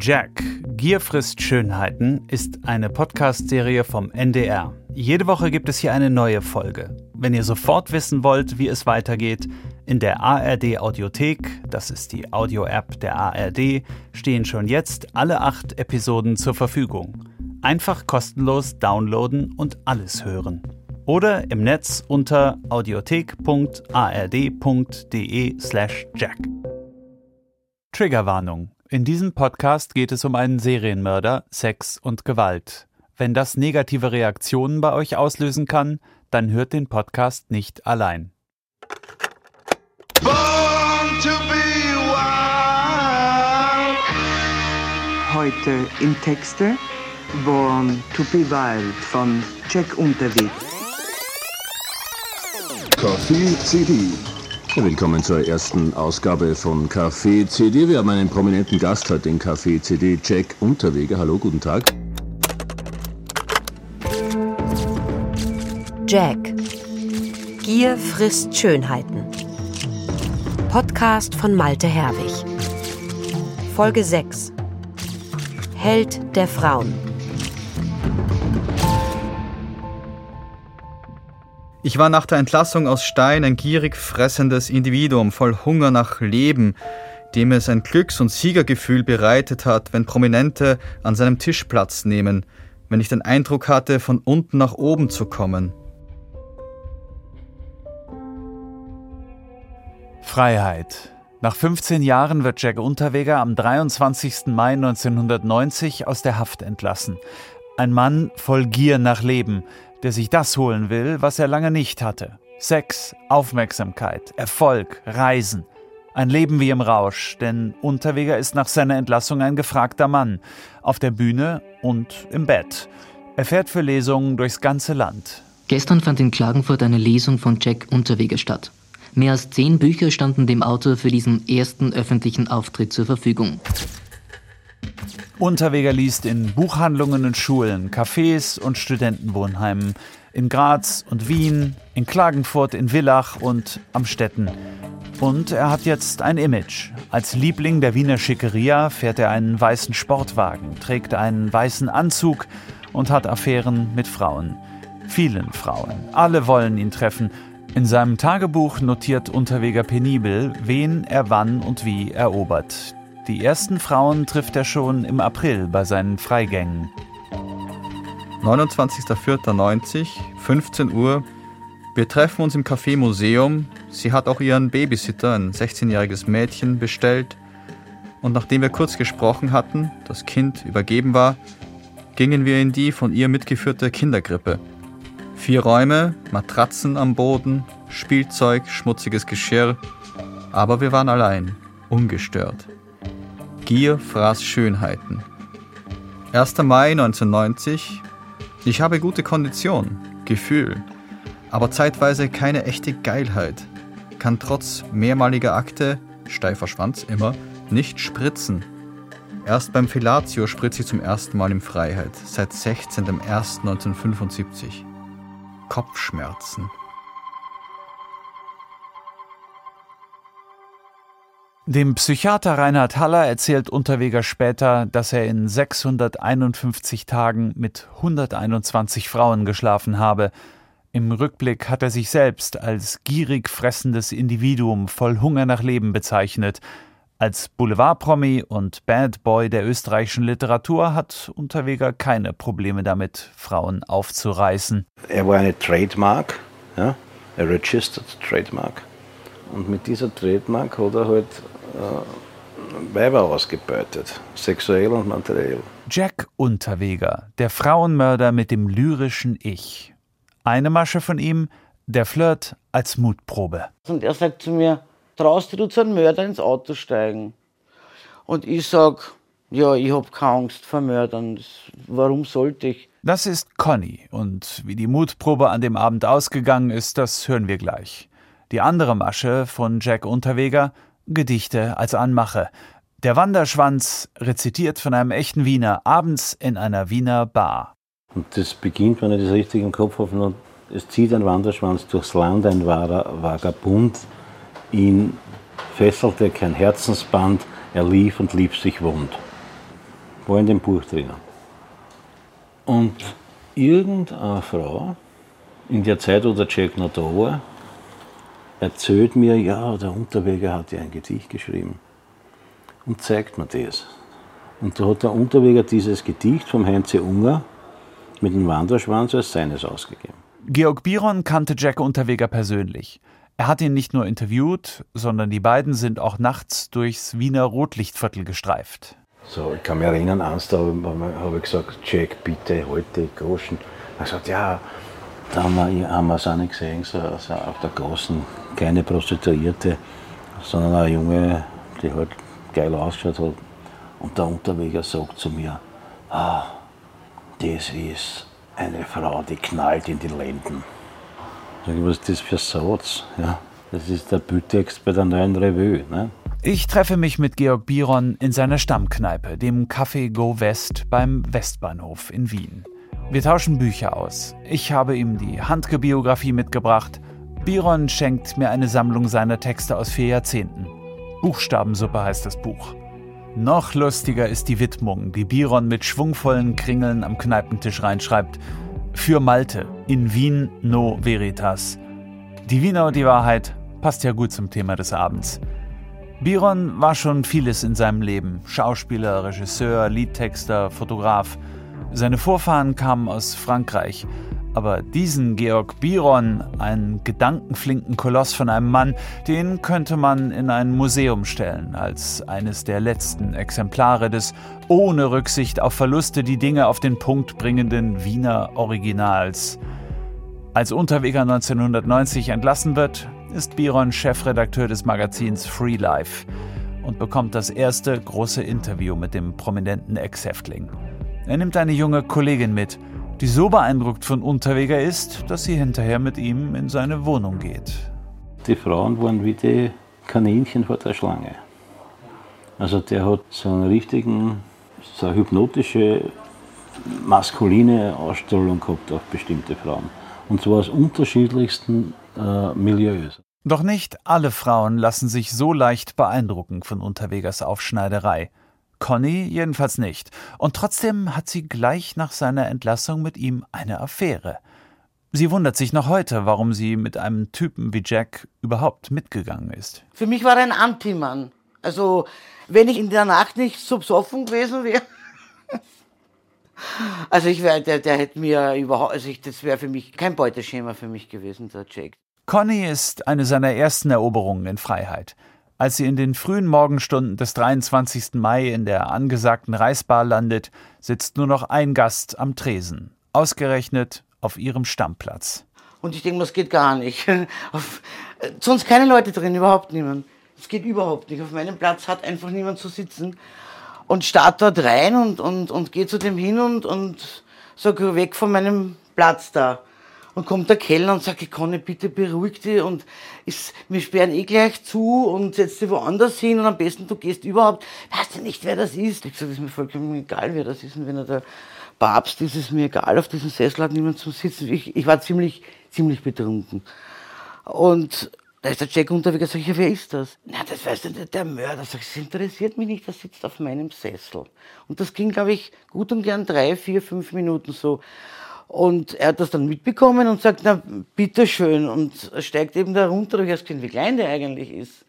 Jack, Gier frisst Schönheiten ist eine Podcast-Serie vom NDR. Jede Woche gibt es hier eine neue Folge. Wenn ihr sofort wissen wollt, wie es weitergeht, in der ARD Audiothek, das ist die Audio-App der ARD, stehen schon jetzt alle acht Episoden zur Verfügung. Einfach kostenlos downloaden und alles hören. Oder im Netz unter audiothek.ard.de/slash jack. Triggerwarnung. In diesem Podcast geht es um einen Serienmörder, Sex und Gewalt. Wenn das negative Reaktionen bei euch auslösen kann, dann hört den Podcast nicht allein. Heute im Texte Born to be Wild von Jack Unterwegs. Coffee CD Willkommen zur ersten Ausgabe von Café CD. Wir haben einen prominenten Gast heute in Café CD, Jack Unterweger. Hallo, guten Tag. Jack. Gier frisst Schönheiten. Podcast von Malte Herwig. Folge 6. Held der Frauen. Ich war nach der Entlassung aus Stein ein gierig fressendes Individuum voll Hunger nach Leben, dem es ein Glücks- und Siegergefühl bereitet hat, wenn Prominente an seinem Tisch Platz nehmen, wenn ich den Eindruck hatte, von unten nach oben zu kommen. Freiheit. Nach 15 Jahren wird Jack Unterweger am 23. Mai 1990 aus der Haft entlassen. Ein Mann voll Gier nach Leben, der sich das holen will, was er lange nicht hatte. Sex, Aufmerksamkeit, Erfolg, Reisen. Ein Leben wie im Rausch, denn Unterweger ist nach seiner Entlassung ein gefragter Mann, auf der Bühne und im Bett. Er fährt für Lesungen durchs ganze Land. Gestern fand in Klagenfurt eine Lesung von Jack Unterweger statt. Mehr als zehn Bücher standen dem Autor für diesen ersten öffentlichen Auftritt zur Verfügung. Unterweger liest in Buchhandlungen und Schulen, Cafés und Studentenwohnheimen, in Graz und Wien, in Klagenfurt, in Villach und am Städten. Und er hat jetzt ein Image. Als Liebling der Wiener Schickeria fährt er einen weißen Sportwagen, trägt einen weißen Anzug und hat Affären mit Frauen. Vielen Frauen. Alle wollen ihn treffen. In seinem Tagebuch notiert Unterweger penibel, wen er wann und wie erobert. Die ersten Frauen trifft er schon im April bei seinen Freigängen. 29.04.90, 15 Uhr. Wir treffen uns im Café Museum. Sie hat auch ihren Babysitter, ein 16-jähriges Mädchen, bestellt. Und nachdem wir kurz gesprochen hatten, das Kind übergeben war, gingen wir in die von ihr mitgeführte Kindergrippe. Vier Räume, Matratzen am Boden, Spielzeug, schmutziges Geschirr. Aber wir waren allein, ungestört. Gier fraß Schönheiten. 1. Mai 1990. Ich habe gute Kondition, Gefühl, aber zeitweise keine echte Geilheit. Kann trotz mehrmaliger Akte, steifer Schwanz immer, nicht spritzen. Erst beim Fellatio spritze ich zum ersten Mal in Freiheit, seit 16.01.1975. Kopfschmerzen. Dem Psychiater Reinhard Haller erzählt Unterweger später, dass er in 651 Tagen mit 121 Frauen geschlafen habe. Im Rückblick hat er sich selbst als gierig fressendes Individuum voll Hunger nach Leben bezeichnet. Als Boulevardpromi und Bad Boy der österreichischen Literatur hat Unterweger keine Probleme damit, Frauen aufzureißen. Er war eine Trademark, ja, a registered Trademark. Und mit dieser Trademark hat er halt Weiber ausgebeutet, sexuell und materiell. Jack Unterweger, der Frauenmörder mit dem lyrischen Ich. Eine Masche von ihm, der Flirt als Mutprobe. Und er sagt zu mir, traust du zu einem Mörder ins Auto steigen? Und ich sag, ja, ich hab keine Angst vor Mördern. Warum sollte ich? Das ist Conny. Und wie die Mutprobe an dem Abend ausgegangen ist, das hören wir gleich. Die andere Masche von Jack Unterweger, Gedichte als Anmache. Der Wanderschwanz rezitiert von einem echten Wiener abends in einer Wiener Bar. Und das beginnt, wenn ich das richtig im Kopf habe, es zieht ein Wanderschwanz durchs Land, ein wahrer Vagabund. Ihn fesselte kein Herzensband, er lief und lief sich wund. war in dem Buch drinnen. Und irgendeine Frau, in der Zeit, wo der Jack noch da war, erzählt mir, ja, der Unterweger hat ja ein Gedicht geschrieben und zeigt mir das. Und da hat der Unterweger dieses Gedicht vom Heinze Unger mit dem Wanderschwanz als seines ausgegeben. Georg Biron kannte Jack Unterweger persönlich. Er hat ihn nicht nur interviewt, sondern die beiden sind auch nachts durchs Wiener Rotlichtviertel gestreift. So, ich kann mich erinnern, eins da habe ich gesagt, Jack, bitte, heute Groschen. Er hat gesagt, ja, da haben wir, haben wir es auch nicht gesehen, so, so auf der großen, keine Prostituierte, sondern eine Junge, die halt geil ausgeschaut hat. Und der Unterweger sagt zu mir, ah, das ist eine Frau, die knallt in die Lenden. Sag ich, was ist das für ein Satz? Ja, das ist der Bütext bei der neuen Revue. Ne? Ich treffe mich mit Georg Biron in seiner Stammkneipe, dem Café Go West beim Westbahnhof in Wien. Wir tauschen Bücher aus. Ich habe ihm die Handgebiografie mitgebracht. Biron schenkt mir eine Sammlung seiner Texte aus vier Jahrzehnten. Buchstabensuppe heißt das Buch. Noch lustiger ist die Widmung, die Biron mit schwungvollen Kringeln am Kneipentisch reinschreibt. Für Malte, in Wien no veritas. Die Wiener die Wahrheit passt ja gut zum Thema des Abends. Biron war schon vieles in seinem Leben. Schauspieler, Regisseur, Liedtexter, Fotograf. Seine Vorfahren kamen aus Frankreich. Aber diesen Georg Biron, einen gedankenflinken Koloss von einem Mann, den könnte man in ein Museum stellen, als eines der letzten Exemplare des ohne Rücksicht auf Verluste die Dinge auf den Punkt bringenden Wiener Originals. Als Unterweger 1990 entlassen wird, ist Biron Chefredakteur des Magazins Free Life und bekommt das erste große Interview mit dem prominenten Ex-Häftling. Er nimmt eine junge Kollegin mit, die so beeindruckt von Unterweger ist, dass sie hinterher mit ihm in seine Wohnung geht. Die Frauen waren wie die Kaninchen vor der Schlange. Also der hat so einen richtigen, so eine hypnotische, maskuline Ausstrahlung gehabt auf bestimmte Frauen. Und zwar aus unterschiedlichsten äh, Milieus. Doch nicht alle Frauen lassen sich so leicht beeindrucken von Unterwegers Aufschneiderei. Conny jedenfalls nicht. Und trotzdem hat sie gleich nach seiner Entlassung mit ihm eine Affäre. Sie wundert sich noch heute, warum sie mit einem Typen wie Jack überhaupt mitgegangen ist. Für mich war er ein Antimann. Also, wenn ich in der Nacht nicht so besoffen gewesen wäre. also, ich wäre, der, der hätte mir überhaupt, also ich, das wäre für mich kein Beuteschema für mich gewesen, der Jack. Conny ist eine seiner ersten Eroberungen in Freiheit. Als sie in den frühen Morgenstunden des 23. Mai in der angesagten Reisbar landet, sitzt nur noch ein Gast am Tresen, ausgerechnet auf ihrem Stammplatz. Und ich denke, das geht gar nicht. Auf, äh, sonst keine Leute drin, überhaupt niemand. Es geht überhaupt nicht. Auf meinem Platz hat einfach niemand zu sitzen. Und start dort rein und, und, und gehe zu dem hin und, und sag weg von meinem Platz da. Und kommt der Kellner und sagt, nicht, bitte beruhig dich und ist, wir sperren eh gleich zu und setzt dich woanders hin und am besten du gehst überhaupt, weißt du nicht, wer das ist? Ich das ist mir vollkommen egal, wer das ist. Und wenn er der Papst ist, ist es mir egal, auf diesem Sessel hat niemand zum Sitzen. Ich, ich war ziemlich, ziemlich betrunken. Und da ist der Jack unterwegs, sag ich, ja, wer ist das? Na, das weiß ich nicht, der Mörder. Sag ich, das interessiert mich nicht, der sitzt auf meinem Sessel. Und das ging, glaube ich, gut und gern drei, vier, fünf Minuten so. Und er hat das dann mitbekommen und sagt, na, bitteschön. Und steigt eben da runter, du hast gesehen, wie klein der eigentlich ist.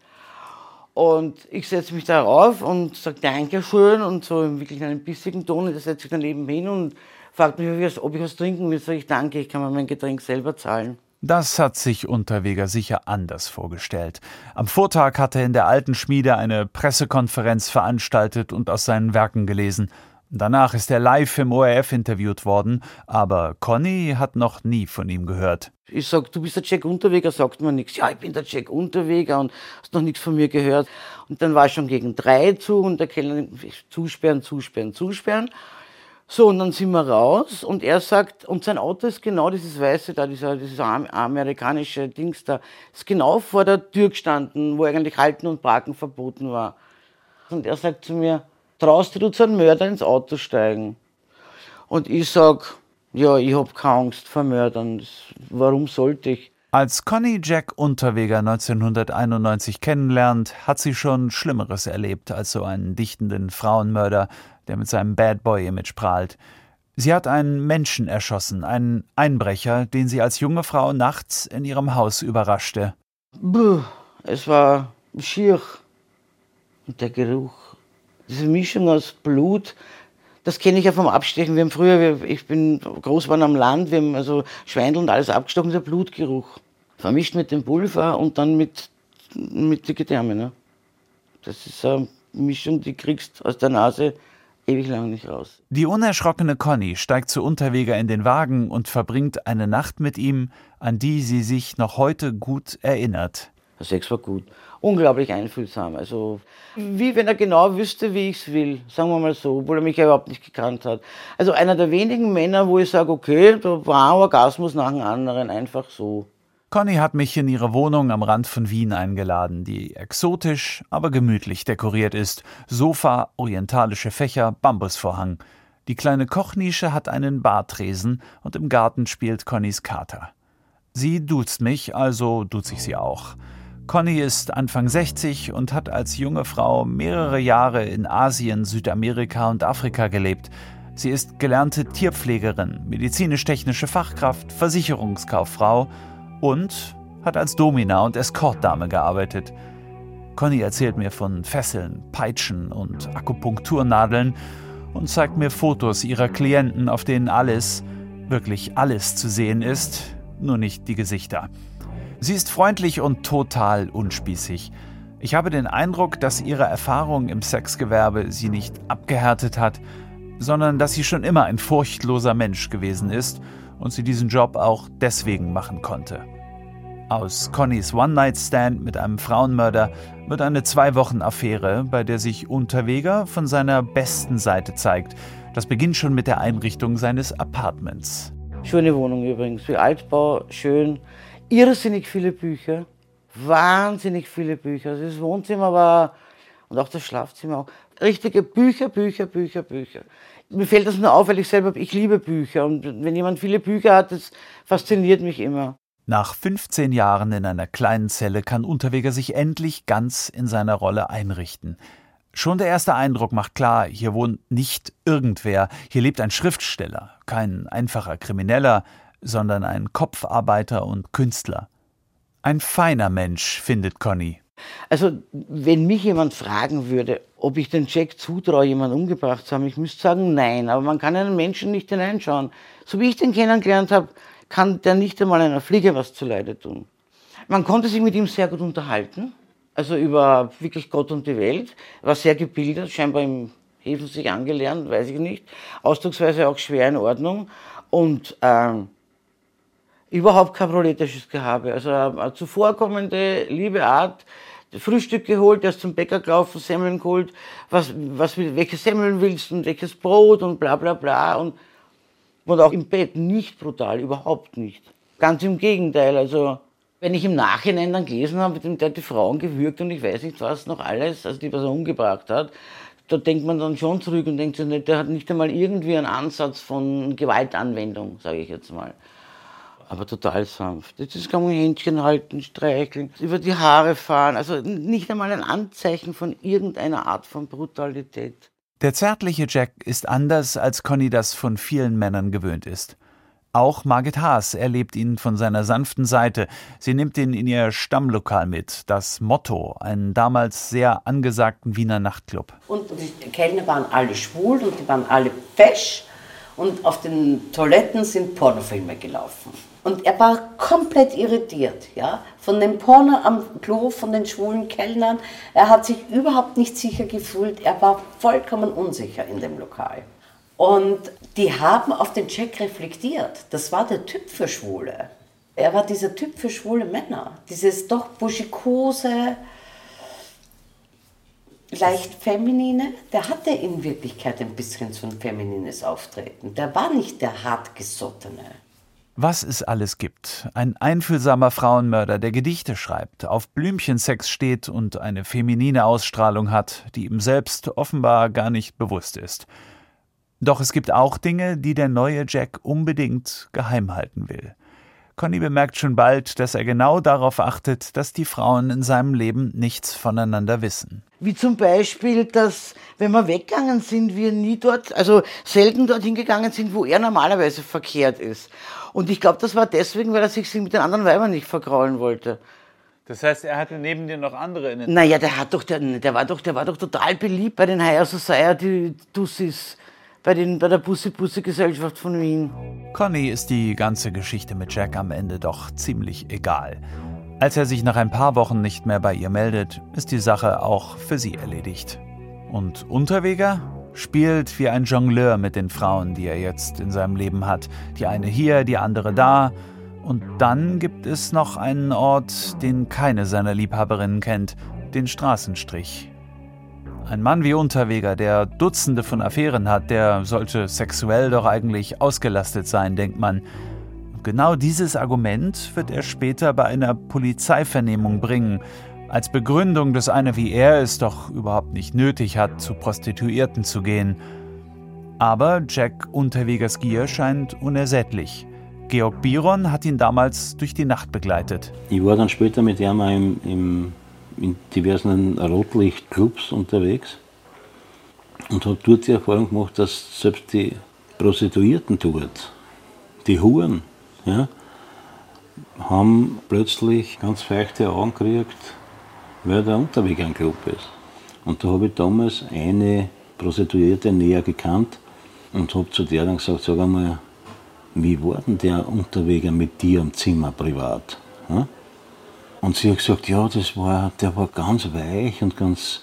Und ich setze mich da rauf und sage Dankeschön und so im wirklich einem bissigen Ton. Und er setzt sich daneben hin und fragt mich, ob ich was trinken will. Sag ich, danke, ich kann mir mein Getränk selber zahlen. Das hat sich Unterweger sicher anders vorgestellt. Am Vortag hat er in der alten Schmiede eine Pressekonferenz veranstaltet und aus seinen Werken gelesen. Danach ist er live im ORF interviewt worden, aber Conny hat noch nie von ihm gehört. Ich sag, du bist der Jack Unterweger, sagt man nichts. Ja, ich bin der Jack Unterweger und hast noch nichts von mir gehört. Und dann war ich schon gegen drei zu und der Kellner zusperren, zusperren, zusperren. So, und dann sind wir raus und er sagt, und sein Auto ist genau dieses weiße da, dieser, dieses amerikanische Dings da, ist genau vor der Tür gestanden, wo eigentlich Halten und Parken verboten war. Und er sagt zu mir, traust du zu einem Mörder ins Auto steigen? Und ich sag, ja, ich hab keine Angst vor Mördern. Warum sollte ich? Als Conny Jack Unterweger 1991 kennenlernt, hat sie schon Schlimmeres erlebt als so einen dichtenden Frauenmörder, der mit seinem Bad Boy-Image prahlt. Sie hat einen Menschen erschossen, einen Einbrecher, den sie als junge Frau nachts in ihrem Haus überraschte. Buh, es war schier. Und der Geruch, diese Mischung aus Blut, das kenne ich ja vom Abstechen. Wir haben früher, ich bin groß geworden am Land, wir haben also Schweindel und alles abgestochen, der Blutgeruch. Vermischt mit dem Pulver und dann mit, mit den Gedärmen. Ne? Das ist eine Mischung, die kriegst aus der Nase ewig lang nicht raus. Die unerschrockene Conny steigt zu Unterweger in den Wagen und verbringt eine Nacht mit ihm, an die sie sich noch heute gut erinnert. Der Sex war gut. Unglaublich einfühlsam. Also, wie wenn er genau wüsste, wie ich es will. Sagen wir mal so, obwohl er mich ja überhaupt nicht gekannt hat. Also, einer der wenigen Männer, wo ich sage, okay, da war ein Orgasmus nach dem anderen. Einfach so. Conny hat mich in ihre Wohnung am Rand von Wien eingeladen, die exotisch, aber gemütlich dekoriert ist. Sofa, orientalische Fächer, Bambusvorhang. Die kleine Kochnische hat einen Bartresen und im Garten spielt Connys Kater. Sie duzt mich, also duze ich sie auch. Conny ist Anfang 60 und hat als junge Frau mehrere Jahre in Asien, Südamerika und Afrika gelebt. Sie ist gelernte Tierpflegerin, medizinisch-technische Fachkraft, Versicherungskauffrau und hat als Domina und Eskortdame gearbeitet. Conny erzählt mir von Fesseln, Peitschen und Akupunkturnadeln und zeigt mir Fotos ihrer Klienten, auf denen alles, wirklich alles zu sehen ist, nur nicht die Gesichter. Sie ist freundlich und total unspießig. Ich habe den Eindruck, dass ihre Erfahrung im Sexgewerbe sie nicht abgehärtet hat, sondern dass sie schon immer ein furchtloser Mensch gewesen ist und sie diesen Job auch deswegen machen konnte. Aus Connys One-Night-Stand mit einem Frauenmörder wird eine Zwei-Wochen-Affäre, bei der sich Unterweger von seiner besten Seite zeigt. Das beginnt schon mit der Einrichtung seines Apartments. Schöne Wohnung übrigens, wie Altbau, schön irrsinnig viele Bücher, wahnsinnig viele Bücher. Also das Wohnzimmer war und auch das Schlafzimmer auch. Richtige Bücher, Bücher, Bücher, Bücher. Mir fällt das nur auf, weil ich selber, ich liebe Bücher und wenn jemand viele Bücher hat, das fasziniert mich immer. Nach 15 Jahren in einer kleinen Zelle kann Unterweger sich endlich ganz in seiner Rolle einrichten. Schon der erste Eindruck macht klar, hier wohnt nicht irgendwer, hier lebt ein Schriftsteller, kein einfacher Krimineller, sondern ein Kopfarbeiter und Künstler. Ein feiner Mensch, findet Conny. Also, wenn mich jemand fragen würde, ob ich den Jack zutraue, jemanden umgebracht zu haben, ich müsste sagen, nein. Aber man kann einen Menschen nicht hineinschauen. So wie ich den kennengelernt habe, kann der nicht einmal einer Fliege was zuleide tun. Man konnte sich mit ihm sehr gut unterhalten, also über wirklich Gott und die Welt. Er war sehr gebildet, scheinbar im Häfen sich angelernt, weiß ich nicht. Ausdrucksweise auch schwer in Ordnung. Und ähm, überhaupt kein proletisches Gehabe. Also eine zuvorkommende, liebe Art, Frühstück geholt, erst zum Bäcker gelaufen, Semmeln geholt, was, was, welche Semmeln willst und welches Brot und bla bla bla und, und auch im Bett nicht brutal, überhaupt nicht. Ganz im Gegenteil, also wenn ich im Nachhinein dann gelesen habe, der hat die Frauen gewürgt und ich weiß nicht was noch alles, also die er umgebracht hat, da denkt man dann schon zurück und denkt sich, der hat nicht einmal irgendwie einen Ansatz von Gewaltanwendung, sage ich jetzt mal aber total sanft. Jetzt kann man Händchen halten, streicheln, über die Haare fahren. Also nicht einmal ein Anzeichen von irgendeiner Art von Brutalität. Der zärtliche Jack ist anders, als Conny das von vielen Männern gewöhnt ist. Auch Margit Haas erlebt ihn von seiner sanften Seite. Sie nimmt ihn in ihr Stammlokal mit, das Motto, einen damals sehr angesagten Wiener Nachtclub. Und die Kellner waren alle schwul und die waren alle fesch und auf den Toiletten sind Pornofilme gelaufen. Und er war komplett irritiert, ja, von dem Porno am Klo, von den schwulen Kellnern. Er hat sich überhaupt nicht sicher gefühlt. Er war vollkommen unsicher in dem Lokal. Und die haben auf den Check reflektiert. Das war der Typ für Schwule. Er war dieser Typ für schwule Männer. Dieses doch buschikose, leicht feminine. Der hatte in Wirklichkeit ein bisschen so ein feminines Auftreten. Der war nicht der hartgesottene. Was es alles gibt. Ein einfühlsamer Frauenmörder, der Gedichte schreibt, auf Blümchensex steht und eine feminine Ausstrahlung hat, die ihm selbst offenbar gar nicht bewusst ist. Doch es gibt auch Dinge, die der neue Jack unbedingt geheim halten will. Conny bemerkt schon bald, dass er genau darauf achtet, dass die Frauen in seinem Leben nichts voneinander wissen. Wie zum Beispiel, dass, wenn wir weggegangen sind, wir nie dort, also selten dorthin gegangen sind, wo er normalerweise verkehrt ist. Und ich glaube, das war deswegen, weil er sich mit den anderen Weibern nicht vergraulen wollte. Das heißt, er hatte neben dir noch andere in den Naja, der hat doch, der, der war doch, der war doch total beliebt bei den Higher Society Dussis, bei, den, bei der Bussi-Bussi-Gesellschaft von Wien. Conny ist die ganze Geschichte mit Jack am Ende doch ziemlich egal. Als er sich nach ein paar Wochen nicht mehr bei ihr meldet, ist die Sache auch für sie erledigt. Und Unterweger spielt wie ein Jongleur mit den Frauen, die er jetzt in seinem Leben hat. Die eine hier, die andere da. Und dann gibt es noch einen Ort, den keine seiner Liebhaberinnen kennt, den Straßenstrich. Ein Mann wie Unterweger, der Dutzende von Affären hat, der sollte sexuell doch eigentlich ausgelastet sein, denkt man. Und genau dieses Argument wird er später bei einer Polizeivernehmung bringen, als Begründung, dass einer wie er es doch überhaupt nicht nötig hat, zu Prostituierten zu gehen. Aber Jack Unterwegers Gier scheint unersättlich. Georg Biron hat ihn damals durch die Nacht begleitet. Ich war dann später mit ihm im, im, in diversen Rotlichtclubs unterwegs und habe dort die Erfahrung gemacht, dass selbst die Prostituierten dort, die Huren, ja, haben plötzlich ganz feuchte Augen gekriegt, weil der Unterweg ein Club ist. Und da habe ich damals eine Prostituierte näher gekannt und habe zu der dann gesagt, sag einmal, wie war denn der Unterweger mit dir im Zimmer privat? Ja? Und sie hat gesagt, ja, das war, der war ganz weich und ganz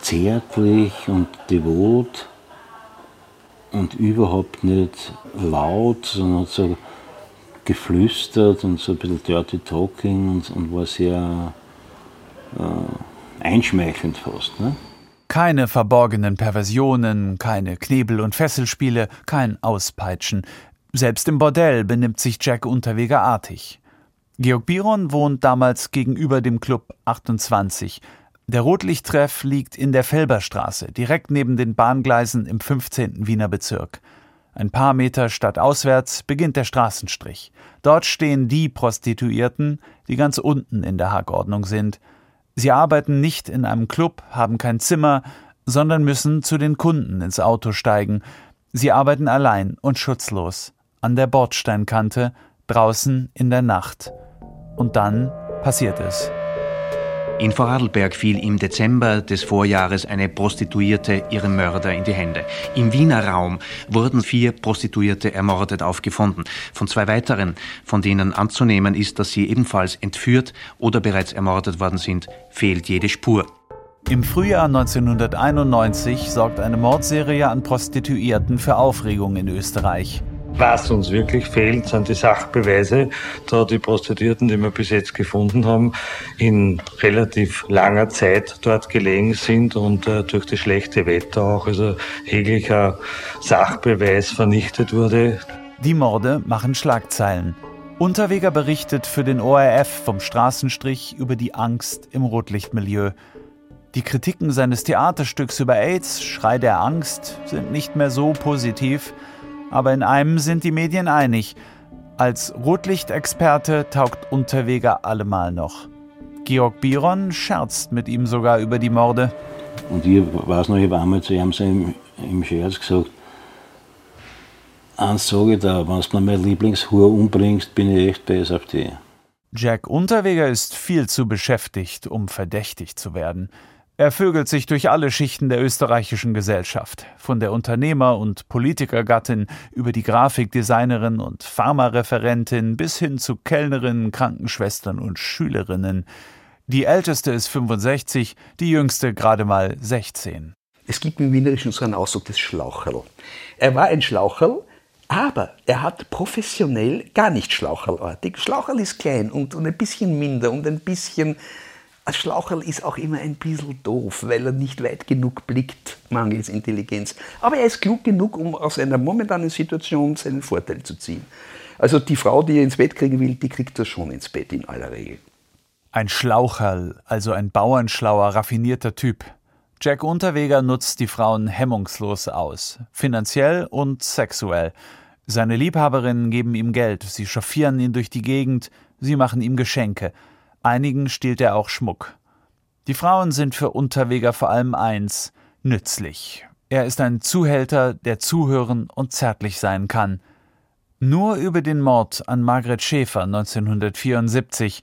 zärtlich und devot und überhaupt nicht laut, sondern hat so geflüstert und so ein bisschen dirty talking und, und war sehr äh, einschmeichelnd fast. Ne? Keine verborgenen Perversionen, keine Knebel- und Fesselspiele, kein Auspeitschen. Selbst im Bordell benimmt sich Jack Unterweger artig. Georg Biron wohnt damals gegenüber dem Club 28. Der Rotlichttreff liegt in der Felberstraße, direkt neben den Bahngleisen im 15. Wiener Bezirk. Ein paar Meter stadtauswärts beginnt der Straßenstrich. Dort stehen die Prostituierten, die ganz unten in der Hackordnung sind. Sie arbeiten nicht in einem Club, haben kein Zimmer, sondern müssen zu den Kunden ins Auto steigen. Sie arbeiten allein und schutzlos an der Bordsteinkante, draußen in der Nacht. Und dann passiert es. In Vorarlberg fiel im Dezember des Vorjahres eine Prostituierte ihrem Mörder in die Hände. Im Wiener Raum wurden vier Prostituierte ermordet aufgefunden. Von zwei weiteren, von denen anzunehmen ist, dass sie ebenfalls entführt oder bereits ermordet worden sind, fehlt jede Spur. Im Frühjahr 1991 sorgt eine Mordserie an Prostituierten für Aufregung in Österreich. Was uns wirklich fehlt, sind die Sachbeweise, da die Prostituierten, die wir bis jetzt gefunden haben, in relativ langer Zeit dort gelegen sind und äh, durch das schlechte Wetter auch also jeglicher Sachbeweis vernichtet wurde. Die Morde machen Schlagzeilen. Unterweger berichtet für den ORF vom Straßenstrich über die Angst im Rotlichtmilieu. Die Kritiken seines Theaterstücks über AIDS, Schrei der Angst, sind nicht mehr so positiv. Aber in einem sind die Medien einig. Als Rotlichtexperte taugt Unterweger allemal noch. Georg Biron scherzt mit ihm sogar über die Morde. Und ich weiß noch, ich habe einmal zu ihm so im, im Scherz gesagt, eins sage ich da, wenn du meine Lieblingshur umbringst, bin ich echt böse auf die. Jack Unterweger ist viel zu beschäftigt, um verdächtig zu werden. Er vögelt sich durch alle Schichten der österreichischen Gesellschaft, von der Unternehmer- und Politikergattin über die Grafikdesignerin und Pharmareferentin bis hin zu Kellnerinnen, Krankenschwestern und Schülerinnen. Die älteste ist 65, die jüngste gerade mal 16. Es gibt im Wienerischen so einen Ausdruck des Schlaucherl. Er war ein Schlaucherl, aber er hat professionell gar nicht Schlaucherlartig. Schlaucherl ist klein und, und ein bisschen minder und ein bisschen ein Schlaucherl ist auch immer ein bisschen doof, weil er nicht weit genug blickt, mangels Intelligenz. Aber er ist klug genug, um aus einer momentanen Situation seinen Vorteil zu ziehen. Also die Frau, die er ins Bett kriegen will, die kriegt er schon ins Bett in aller Regel. Ein Schlaucherl, also ein bauernschlauer, raffinierter Typ. Jack Unterweger nutzt die Frauen hemmungslos aus, finanziell und sexuell. Seine Liebhaberinnen geben ihm Geld, sie chauffieren ihn durch die Gegend, sie machen ihm Geschenke. Einigen stiehlt er auch Schmuck. Die Frauen sind für Unterweger vor allem eins nützlich. Er ist ein Zuhälter, der zuhören und zärtlich sein kann. Nur über den Mord an Margret Schäfer 1974,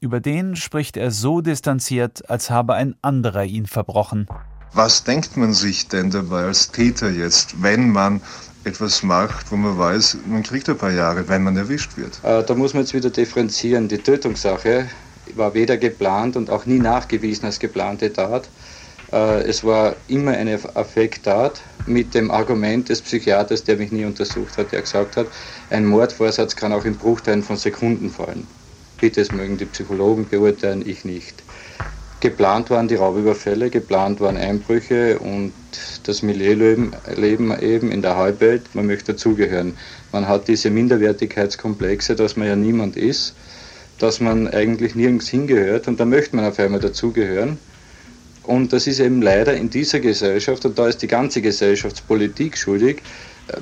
über den spricht er so distanziert, als habe ein anderer ihn verbrochen. Was denkt man sich denn dabei als Täter jetzt, wenn man etwas macht, wo man weiß, man kriegt ein paar Jahre, wenn man erwischt wird? Äh, da muss man jetzt wieder differenzieren. Die Tötungssache war weder geplant und auch nie nachgewiesen als geplante Tat. Äh, es war immer eine Affekttat mit dem Argument des Psychiaters, der mich nie untersucht hat, der gesagt hat, ein Mordvorsatz kann auch in Bruchteilen von Sekunden fallen. Bitte, es mögen die Psychologen beurteilen, ich nicht. Geplant waren die Raubüberfälle, geplant waren Einbrüche und das Milieuleben eben in der Halbwelt. Man möchte dazugehören. Man hat diese Minderwertigkeitskomplexe, dass man ja niemand ist dass man eigentlich nirgends hingehört und da möchte man auf einmal dazugehören. Und das ist eben leider in dieser Gesellschaft, und da ist die ganze Gesellschaftspolitik schuldig,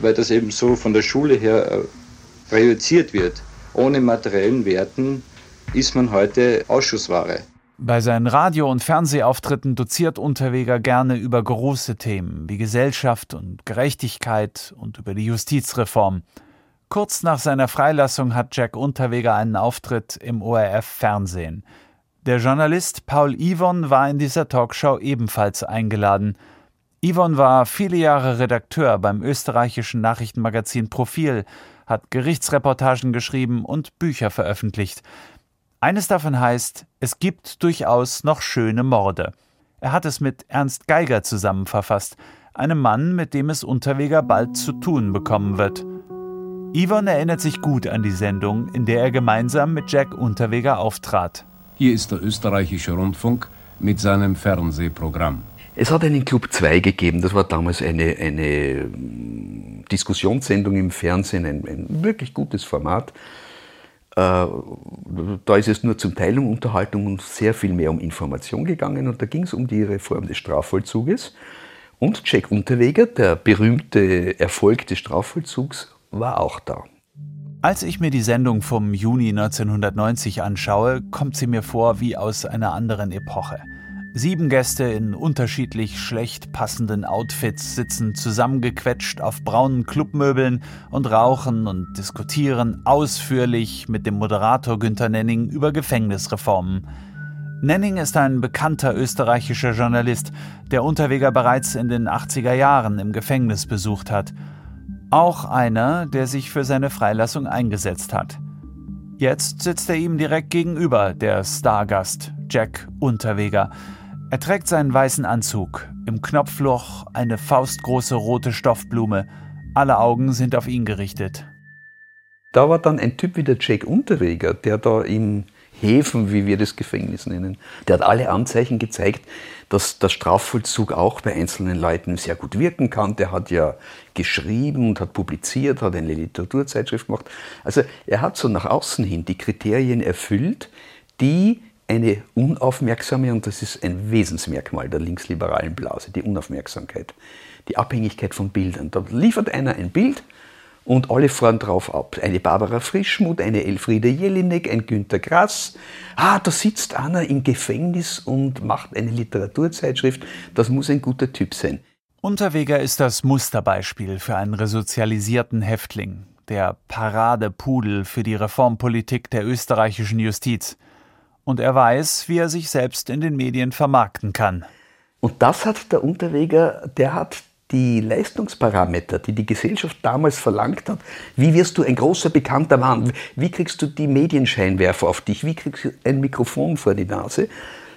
weil das eben so von der Schule her äh, reduziert wird. Ohne materiellen Werten ist man heute Ausschussware. Bei seinen Radio- und Fernsehauftritten doziert Unterweger gerne über große Themen wie Gesellschaft und Gerechtigkeit und über die Justizreform. Kurz nach seiner Freilassung hat Jack Unterweger einen Auftritt im ORF Fernsehen. Der Journalist Paul Yvonne war in dieser Talkshow ebenfalls eingeladen. Yvonne war viele Jahre Redakteur beim österreichischen Nachrichtenmagazin Profil, hat Gerichtsreportagen geschrieben und Bücher veröffentlicht. Eines davon heißt, es gibt durchaus noch schöne Morde. Er hat es mit Ernst Geiger zusammen verfasst, einem Mann, mit dem es Unterweger bald zu tun bekommen wird. Yvonne erinnert sich gut an die Sendung, in der er gemeinsam mit Jack Unterweger auftrat. Hier ist der österreichische Rundfunk mit seinem Fernsehprogramm. Es hat einen Club 2 gegeben, das war damals eine, eine mm, Diskussionssendung im Fernsehen, ein, ein wirklich gutes Format. Äh, da ist es nur zum Teil um Unterhaltung und sehr viel mehr um Information gegangen und da ging es um die Reform des Strafvollzuges. Und Jack Unterweger, der berühmte Erfolg des Strafvollzugs, war auch da. Als ich mir die Sendung vom Juni 1990 anschaue, kommt sie mir vor wie aus einer anderen Epoche. Sieben Gäste in unterschiedlich schlecht passenden Outfits sitzen zusammengequetscht auf braunen Clubmöbeln und rauchen und diskutieren ausführlich mit dem Moderator Günter Nenning über Gefängnisreformen. Nenning ist ein bekannter österreichischer Journalist, der Unterweger bereits in den 80er Jahren im Gefängnis besucht hat auch einer, der sich für seine Freilassung eingesetzt hat. Jetzt sitzt er ihm direkt gegenüber, der Stargast, Jack Unterweger. Er trägt seinen weißen Anzug, im Knopfloch eine faustgroße rote Stoffblume. Alle Augen sind auf ihn gerichtet. Da war dann ein Typ wie der Jack Unterweger, der da in Häfen, wie wir das Gefängnis nennen, der hat alle Anzeichen gezeigt, dass der Strafvollzug auch bei einzelnen Leuten sehr gut wirken kann. Der hat ja geschrieben und hat publiziert, hat eine Literaturzeitschrift gemacht. Also er hat so nach außen hin die Kriterien erfüllt, die eine unaufmerksame, und das ist ein Wesensmerkmal der linksliberalen Blase, die Unaufmerksamkeit, die Abhängigkeit von Bildern. Da liefert einer ein Bild und alle fahren drauf ab. Eine Barbara Frischmuth, eine Elfriede Jelinek, ein Günter Grass. Ah, da sitzt einer im Gefängnis und macht eine Literaturzeitschrift. Das muss ein guter Typ sein. Unterweger ist das Musterbeispiel für einen resozialisierten Häftling, der Paradepudel für die Reformpolitik der österreichischen Justiz. Und er weiß, wie er sich selbst in den Medien vermarkten kann. Und das hat der Unterweger, der hat die Leistungsparameter, die die Gesellschaft damals verlangt hat, wie wirst du ein großer bekannter Mann, wie kriegst du die Medienscheinwerfer auf dich, wie kriegst du ein Mikrofon vor die Nase,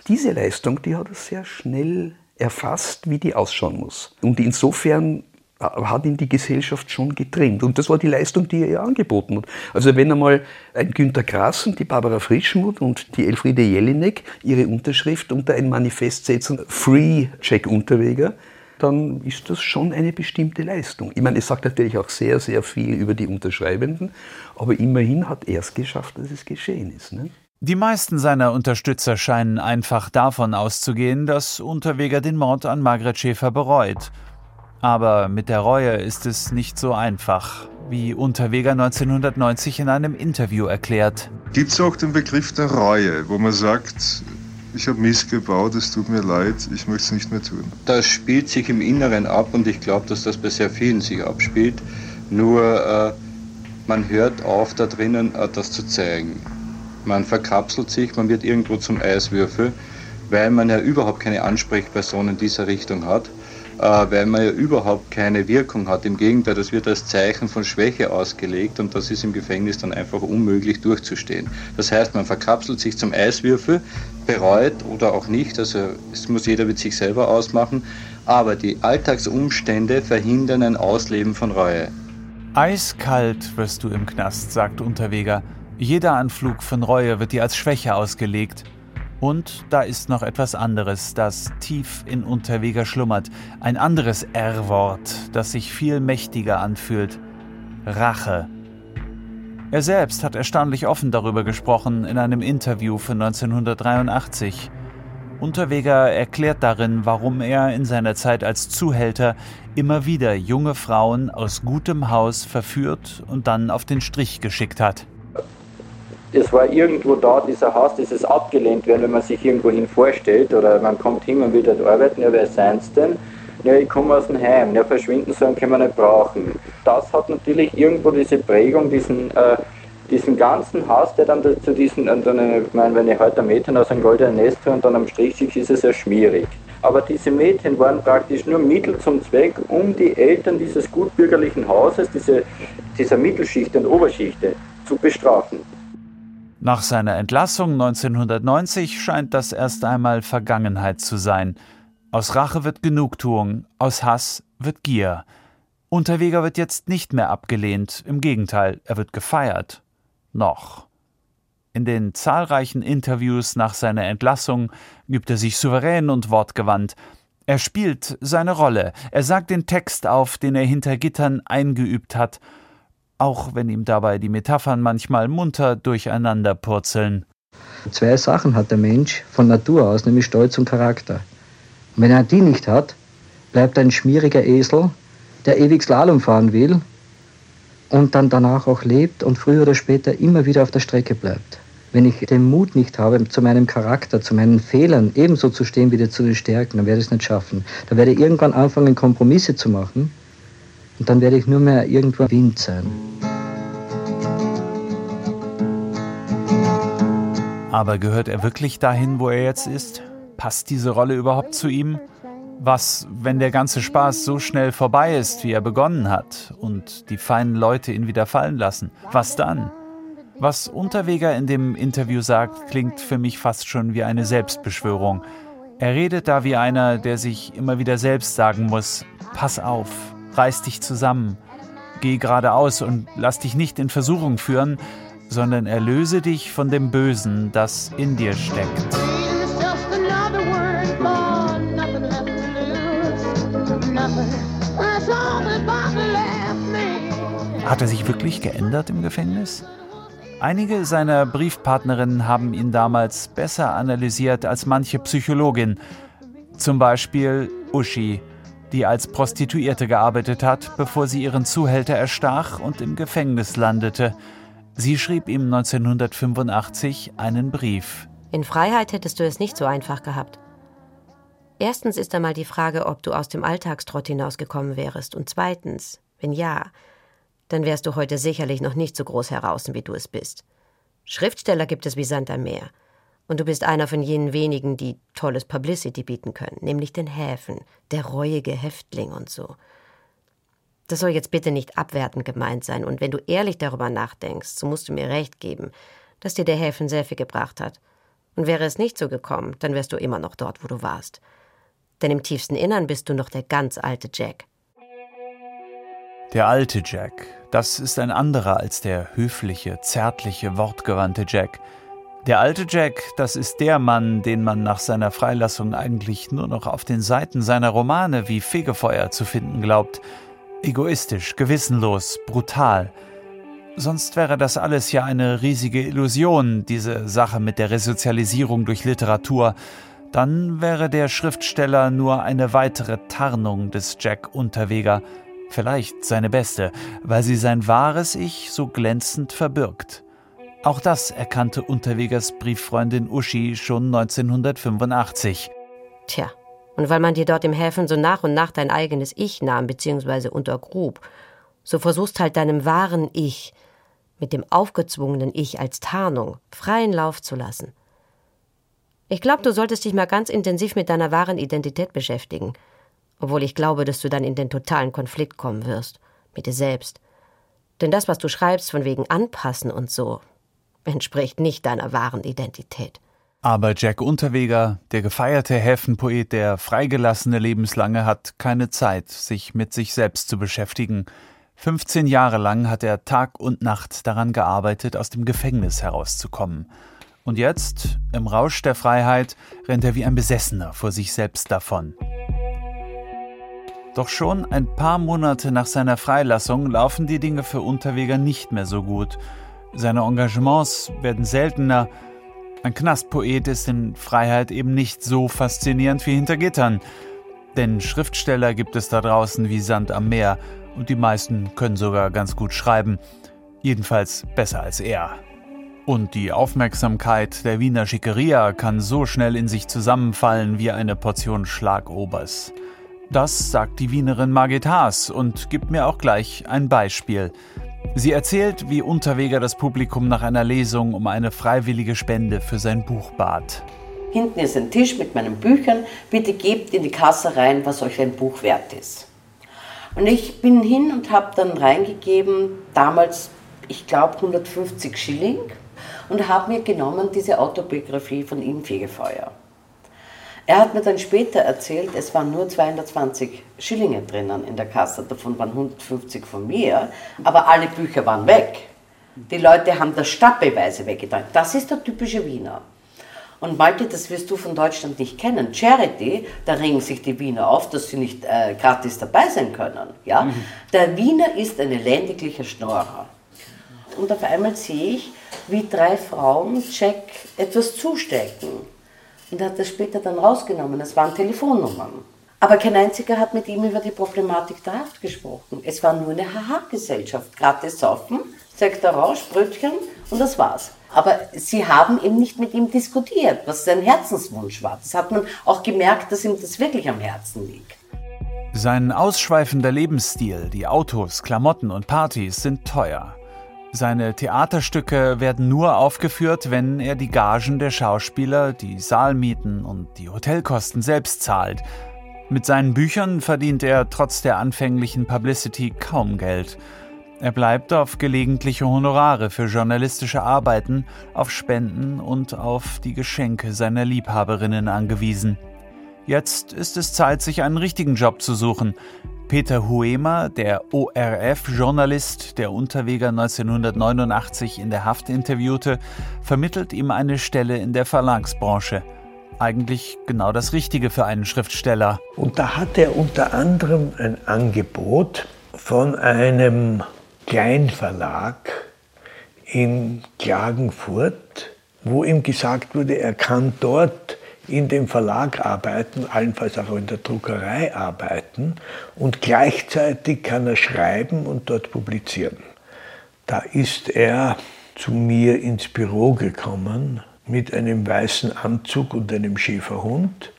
diese Leistung, die hat er sehr schnell erfasst, wie die ausschauen muss. Und insofern hat ihn die Gesellschaft schon getrimmt. Und das war die Leistung, die er ihr angeboten hat. Also wenn einmal ein Günter Grass und die Barbara Frischmuth und die Elfriede Jelinek ihre Unterschrift unter ein Manifest setzen, Free Jack Unterweger, dann ist das schon eine bestimmte Leistung. Ich meine, es sagt natürlich auch sehr, sehr viel über die Unterschreibenden, aber immerhin hat er es geschafft, dass es geschehen ist. Ne? Die meisten seiner Unterstützer scheinen einfach davon auszugehen, dass Unterweger den Mord an Margret Schäfer bereut. Aber mit der Reue ist es nicht so einfach. wie Unterweger 1990 in einem Interview erklärt. Gibt es auch den Begriff der Reue, wo man sagt, ich habe Mist gebaut, es tut mir leid, ich möchte es nicht mehr tun? Das spielt sich im Inneren ab und ich glaube, dass das bei sehr vielen sich abspielt. Nur äh, man hört auf, da drinnen äh, das zu zeigen. Man verkapselt sich, man wird irgendwo zum Eiswürfel, weil man ja überhaupt keine Ansprechperson in dieser Richtung hat, weil man ja überhaupt keine Wirkung hat. Im Gegenteil, das wird als Zeichen von Schwäche ausgelegt und das ist im Gefängnis dann einfach unmöglich durchzustehen. Das heißt, man verkapselt sich zum Eiswürfel, bereut oder auch nicht, also es muss jeder mit sich selber ausmachen, aber die Alltagsumstände verhindern ein Ausleben von Reue. Eiskalt wirst du im Knast, sagt Unterweger. Jeder Anflug von Reue wird dir als Schwäche ausgelegt. Und da ist noch etwas anderes, das tief in Unterweger schlummert. Ein anderes R-Wort, das sich viel mächtiger anfühlt. Rache. Er selbst hat erstaunlich offen darüber gesprochen in einem Interview von 1983. Unterweger erklärt darin, warum er in seiner Zeit als Zuhälter immer wieder junge Frauen aus gutem Haus verführt und dann auf den Strich geschickt hat es war irgendwo da, dieser Haus, dieses abgelehnt werden, wenn man sich irgendwo hin vorstellt oder man kommt hin und will dort arbeiten, ja, wer sein's denn? Ja, ich komme aus dem Heim, ja, verschwinden sollen können wir nicht brauchen. Das hat natürlich irgendwo diese Prägung, diesen, äh, diesen ganzen Haus, der dann zu diesen, und dann, ich meine, wenn ich heute ein Mädchen aus einem goldenen Nest höre und dann am Strich sehe, ist es ja schwierig. Aber diese Mädchen waren praktisch nur Mittel zum Zweck, um die Eltern dieses gutbürgerlichen Hauses, diese, dieser Mittelschicht und Oberschichte, zu bestrafen. Nach seiner Entlassung 1990 scheint das erst einmal Vergangenheit zu sein. Aus Rache wird Genugtuung, aus Hass wird Gier. Unterweger wird jetzt nicht mehr abgelehnt, im Gegenteil, er wird gefeiert. Noch. In den zahlreichen Interviews nach seiner Entlassung gibt er sich souverän und wortgewandt. Er spielt seine Rolle, er sagt den Text auf, den er hinter Gittern eingeübt hat, auch wenn ihm dabei die Metaphern manchmal munter durcheinander purzeln. Zwei Sachen hat der Mensch von Natur aus, nämlich Stolz und Charakter. Und wenn er die nicht hat, bleibt ein schmieriger Esel, der ewig Slalom fahren will und dann danach auch lebt und früher oder später immer wieder auf der Strecke bleibt. Wenn ich den Mut nicht habe, zu meinem Charakter, zu meinen Fehlern ebenso zu stehen wie zu den Stärken, dann werde ich es nicht schaffen. Dann werde ich irgendwann anfangen, Kompromisse zu machen und dann werde ich nur mehr irgendwo Wind sein. Aber gehört er wirklich dahin, wo er jetzt ist? Passt diese Rolle überhaupt zu ihm? Was, wenn der ganze Spaß so schnell vorbei ist, wie er begonnen hat, und die feinen Leute ihn wieder fallen lassen? Was dann? Was Unterweger in dem Interview sagt, klingt für mich fast schon wie eine Selbstbeschwörung. Er redet da wie einer, der sich immer wieder selbst sagen muss, pass auf, reiß dich zusammen, geh geradeaus und lass dich nicht in Versuchung führen, sondern erlöse dich von dem Bösen, das in dir steckt. Hat er sich wirklich geändert im Gefängnis? Einige seiner Briefpartnerinnen haben ihn damals besser analysiert als manche Psychologin. Zum Beispiel Uschi, die als Prostituierte gearbeitet hat, bevor sie ihren Zuhälter erstach und im Gefängnis landete. Sie schrieb ihm 1985 einen Brief. In Freiheit hättest du es nicht so einfach gehabt. Erstens ist einmal die Frage, ob du aus dem Alltagstrott hinausgekommen wärst. Und zweitens, wenn ja, dann wärst du heute sicherlich noch nicht so groß heraus, wie du es bist. Schriftsteller gibt es wie Sand am Meer. Und du bist einer von jenen wenigen, die tolles Publicity bieten können, nämlich den Häfen, der reuige Häftling und so. Das soll jetzt bitte nicht abwertend gemeint sein, und wenn du ehrlich darüber nachdenkst, so musst du mir recht geben, dass dir der Häfen sehr viel gebracht hat. Und wäre es nicht so gekommen, dann wärst du immer noch dort, wo du warst. Denn im tiefsten Innern bist du noch der ganz alte Jack. Der alte Jack, das ist ein anderer als der höfliche, zärtliche, wortgewandte Jack. Der alte Jack, das ist der Mann, den man nach seiner Freilassung eigentlich nur noch auf den Seiten seiner Romane wie Fegefeuer zu finden glaubt. Egoistisch, gewissenlos, brutal. Sonst wäre das alles ja eine riesige Illusion, diese Sache mit der Resozialisierung durch Literatur. Dann wäre der Schriftsteller nur eine weitere Tarnung des Jack Unterweger, Vielleicht seine beste, weil sie sein wahres Ich so glänzend verbirgt. Auch das erkannte Unterwegers Brieffreundin Uschi schon 1985. Tja, und weil man dir dort im Häfen so nach und nach dein eigenes Ich nahm bzw. untergrub, so versuchst halt deinem wahren Ich, mit dem aufgezwungenen Ich als Tarnung, freien Lauf zu lassen. Ich glaube, du solltest dich mal ganz intensiv mit deiner wahren Identität beschäftigen, obwohl ich glaube, dass du dann in den totalen Konflikt kommen wirst, mit dir selbst. Denn das, was du schreibst von wegen Anpassen und so, entspricht nicht deiner wahren Identität. Aber Jack Unterweger, der gefeierte Häfenpoet, der freigelassene Lebenslange, hat keine Zeit, sich mit sich selbst zu beschäftigen. 15 Jahre lang hat er Tag und Nacht daran gearbeitet, aus dem Gefängnis herauszukommen. Und jetzt, im Rausch der Freiheit, rennt er wie ein Besessener vor sich selbst davon. Doch schon ein paar Monate nach seiner Freilassung laufen die Dinge für Unterweger nicht mehr so gut. Seine Engagements werden seltener. Ein Knastpoet ist in Freiheit eben nicht so faszinierend wie hinter Gittern. Denn Schriftsteller gibt es da draußen wie Sand am Meer und die meisten können sogar ganz gut schreiben. Jedenfalls besser als er. Und die Aufmerksamkeit der Wiener Schickeria kann so schnell in sich zusammenfallen wie eine Portion Schlagobers. Das sagt die Wienerin Margit Haas und gibt mir auch gleich ein Beispiel. Sie erzählt, wie Unterweger das Publikum nach einer Lesung um eine freiwillige Spende für sein Buch bat. Hinten ist ein Tisch mit meinen Büchern. Bitte gebt in die Kasse rein, was euch ein Buch wert ist. Und ich bin hin und habe dann reingegeben, damals, ich glaube, 150 Schilling und habe mir genommen diese Autobiografie von ihm Fegefeuer. Er hat mir dann später erzählt, es waren nur 220 Schillinge drinnen in der Kasse, davon waren 150 von mir, aber alle Bücher waren weg. Die Leute haben das stapelweise weggetan. Das ist der typische Wiener. Und Malte, das wirst du von Deutschland nicht kennen. Charity, da regen sich die Wiener auf, dass sie nicht äh, gratis dabei sein können. Ja? Mhm. Der Wiener ist ein elendiglicher Schnorrer. Und auf einmal sehe ich, wie drei Frauen Jack etwas zustecken. Und er hat das später dann rausgenommen. Das waren Telefonnummern. Aber kein einziger hat mit ihm über die Problematik der Haft gesprochen. Es war nur eine Haha-Gesellschaft. Gratis saufen, Sektor Rausch, Brötchen und das war's. Aber sie haben eben nicht mit ihm diskutiert, was sein Herzenswunsch war. Das hat man auch gemerkt, dass ihm das wirklich am Herzen liegt. Sein ausschweifender Lebensstil, die Autos, Klamotten und Partys sind teuer. Seine Theaterstücke werden nur aufgeführt, wenn er die Gagen der Schauspieler, die Saalmieten und die Hotelkosten selbst zahlt. Mit seinen Büchern verdient er trotz der anfänglichen Publicity kaum Geld. Er bleibt auf gelegentliche Honorare für journalistische Arbeiten, auf Spenden und auf die Geschenke seiner Liebhaberinnen angewiesen. Jetzt ist es Zeit, sich einen richtigen Job zu suchen. Peter Huemer, der ORF-Journalist, der Unterweger 1989 in der Haft interviewte, vermittelt ihm eine Stelle in der Verlagsbranche. Eigentlich genau das Richtige für einen Schriftsteller. Und da hat er unter anderem ein Angebot von einem Kleinverlag in Klagenfurt, wo ihm gesagt wurde, er kann dort in dem Verlag arbeiten, allenfalls auch in der Druckerei arbeiten und gleichzeitig kann er schreiben und dort publizieren. Da ist er zu mir ins Büro gekommen mit einem weißen Anzug und einem Schäferhund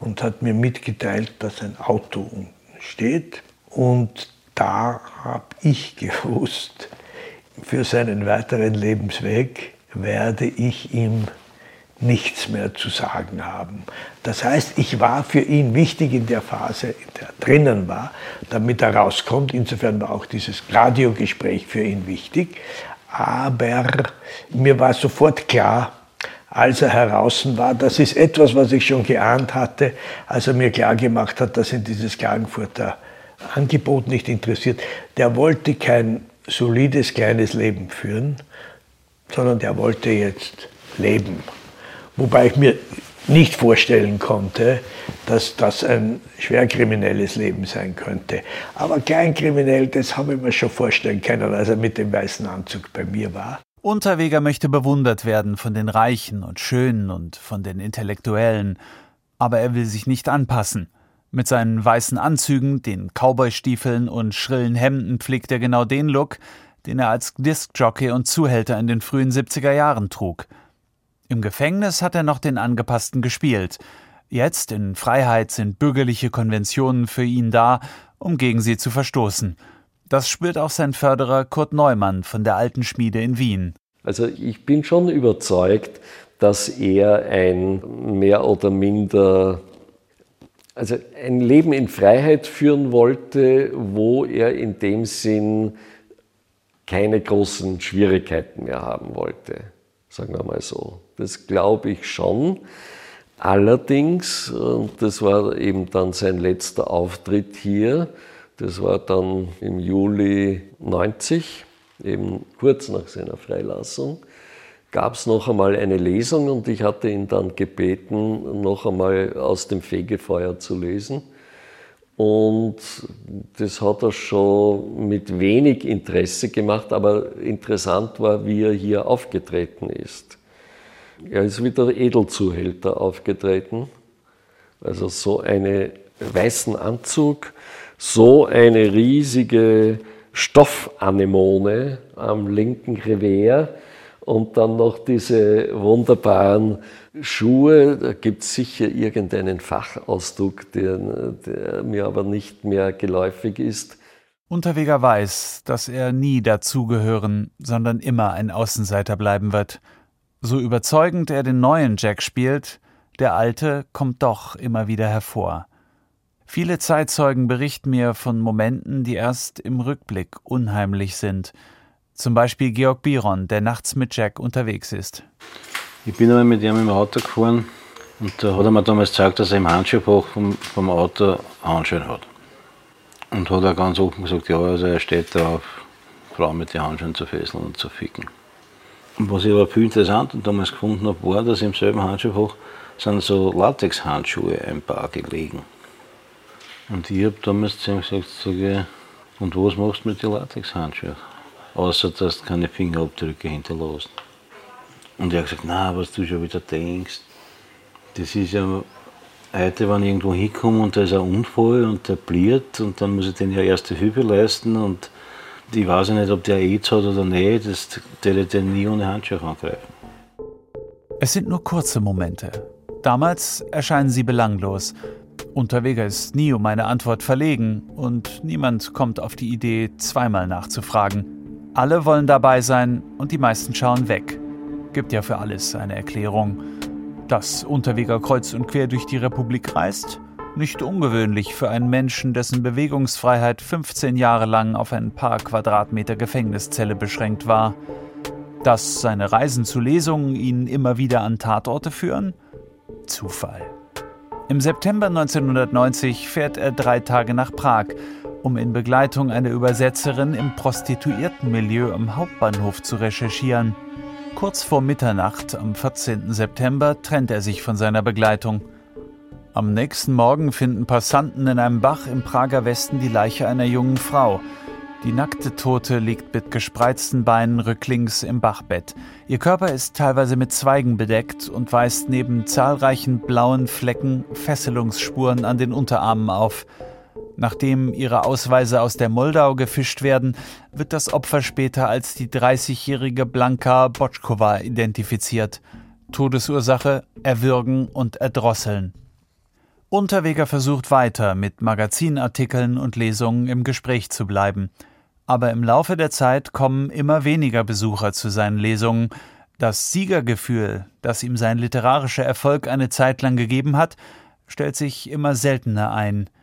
und hat mir mitgeteilt, dass ein Auto steht. Und da habe ich gewusst, für seinen weiteren Lebensweg werde ich ihm nichts mehr zu sagen haben. Das heißt, ich war für ihn wichtig in der Phase, in der er drinnen war, damit er rauskommt. Insofern war auch dieses Radiogespräch für ihn wichtig. Aber mir war sofort klar, als er heraus war, das ist etwas, was ich schon geahnt hatte, als er mir klar gemacht hat, dass ihn dieses Klagenfurter Angebot nicht interessiert. Der wollte kein solides kleines Leben führen, sondern der wollte jetzt leben. Wobei ich mir nicht vorstellen konnte, dass das ein schwer kriminelles Leben sein könnte. Aber kleinkriminell, das habe ich mir schon vorstellen können, als er mit dem weißen Anzug bei mir war. Unterweger möchte bewundert werden von den Reichen und Schönen und von den Intellektuellen, aber er will sich nicht anpassen. Mit seinen weißen Anzügen, den Cowboystiefeln und schrillen Hemden pflegt er genau den Look, den er als Diskjockey und Zuhälter in den frühen 70er Jahren trug. Im Gefängnis hat er noch den Angepassten gespielt. Jetzt in Freiheit sind bürgerliche Konventionen für ihn da, um gegen sie zu verstoßen. Das spürt auch sein Förderer Kurt Neumann von der Alten Schmiede in Wien. Also ich bin schon überzeugt, dass er ein mehr oder minder also ein Leben in Freiheit führen wollte, wo er in dem Sinn keine großen Schwierigkeiten mehr haben wollte, sagen wir mal so. Das glaube ich schon. Allerdings, und das war eben dann sein letzter Auftritt hier, das war dann im Juli 90, eben kurz nach seiner Freilassung, gab es noch einmal eine Lesung und ich hatte ihn dann gebeten, noch einmal aus dem Fegefeuer zu lesen. Und das hat er schon mit wenig Interesse gemacht, aber interessant war, wie er hier aufgetreten ist. Er ist wie der Edelzuhälter aufgetreten. Also so einen weißen Anzug, so eine riesige Stoffanemone am linken Revers und dann noch diese wunderbaren Schuhe. Da gibt es sicher irgendeinen Fachausdruck, der, der mir aber nicht mehr geläufig ist. Unterweger weiß, dass er nie dazugehören, sondern immer ein Außenseiter bleiben wird. So überzeugend er den neuen Jack spielt, der alte kommt doch immer wieder hervor. Viele Zeitzeugen berichten mir von Momenten, die erst im Rückblick unheimlich sind – zum Beispiel Georg Biron, der nachts mit Jack unterwegs ist. Ich bin einmal mit ihm im Auto gefahren und da hat er mir damals gezeigt, dass er im Handschuhfach vom, vom Auto Handschuhe hat. Und hat er ganz offen gesagt, ja, also er steht darauf, Frauen mit den Handschuhen zu fesseln und zu ficken. Was ich aber viel interessant und damals gefunden habe, war, dass im selben Handschuhfach sind so Latex-Handschuhe ein paar gelegen. Und ich habe damals zu ihm gesagt, sage, und was machst du mit den Latex-Handschuhen? außer dass du keine Fingerabdrücke hinterlässt. Und er hat gesagt, na, was du schon wieder denkst, das ist ja heute, wenn ich irgendwo hinkomme und da ist ein Unfall und der bliert und dann muss ich den ja erste Hilfe leisten und ich weiß nicht, ob der AIDS hat oder nicht, das werde ich den nie ohne Handschuhe angreifen. Es sind nur kurze Momente. Damals erscheinen sie belanglos. Unterwegs ist nie um eine Antwort verlegen und niemand kommt auf die Idee, zweimal nachzufragen. Alle wollen dabei sein und die meisten schauen weg. Gibt ja für alles eine Erklärung. Dass Unterweger kreuz und quer durch die Republik reist? Nicht ungewöhnlich für einen Menschen, dessen Bewegungsfreiheit 15 Jahre lang auf ein paar Quadratmeter Gefängniszelle beschränkt war. Dass seine Reisen zu Lesungen ihn immer wieder an Tatorte führen? Zufall. Im September 1990 fährt er drei Tage nach Prag, um in Begleitung einer Übersetzerin im Prostituiertenmilieu am Hauptbahnhof zu recherchieren. Kurz vor Mitternacht am 14. September trennt er sich von seiner Begleitung. Am nächsten Morgen finden Passanten in einem Bach im Prager Westen die Leiche einer jungen Frau. Die nackte Tote liegt mit gespreizten Beinen rücklings im Bachbett. Ihr Körper ist teilweise mit Zweigen bedeckt und weist neben zahlreichen blauen Flecken Fesselungsspuren an den Unterarmen auf. Nachdem ihre Ausweise aus der Moldau gefischt werden, wird das Opfer später als die 30-jährige Blanka Botschkova identifiziert. Todesursache Erwürgen und Erdrosseln. Unterweger versucht weiter, mit Magazinartikeln und Lesungen im Gespräch zu bleiben. Aber im Laufe der Zeit kommen immer weniger Besucher zu seinen Lesungen. Das Siegergefühl, das ihm sein literarischer Erfolg eine Zeit lang gegeben hat, stellt sich immer seltener ein –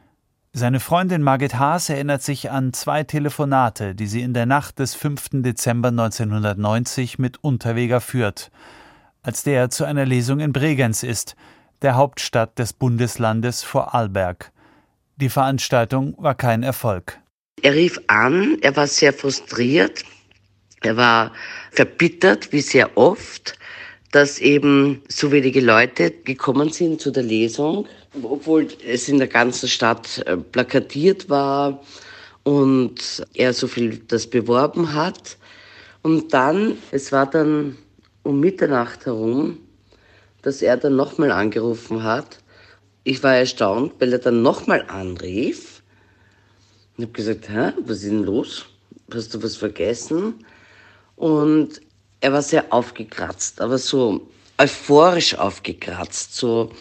seine Freundin Margit Haas erinnert sich an zwei Telefonate, die sie in der Nacht des 5. Dezember 1990 mit Unterweger führt, als der zu einer Lesung in Bregenz ist, der Hauptstadt des Bundeslandes Vorarlberg. Die Veranstaltung war kein Erfolg. Er rief an, er war sehr frustriert, er war verbittert, wie sehr oft, dass eben so wenige Leute gekommen sind zu der Lesung obwohl es in der ganzen Stadt äh, plakatiert war und er so viel das beworben hat. Und dann, es war dann um Mitternacht herum, dass er dann nochmal angerufen hat ich war erstaunt, weil er dann nochmal anrief. Ich habe gesagt, Hä, was ist denn los? Hast du was vergessen? Und er war sehr aufgekratzt, aber so euphorisch aufgekratzt, so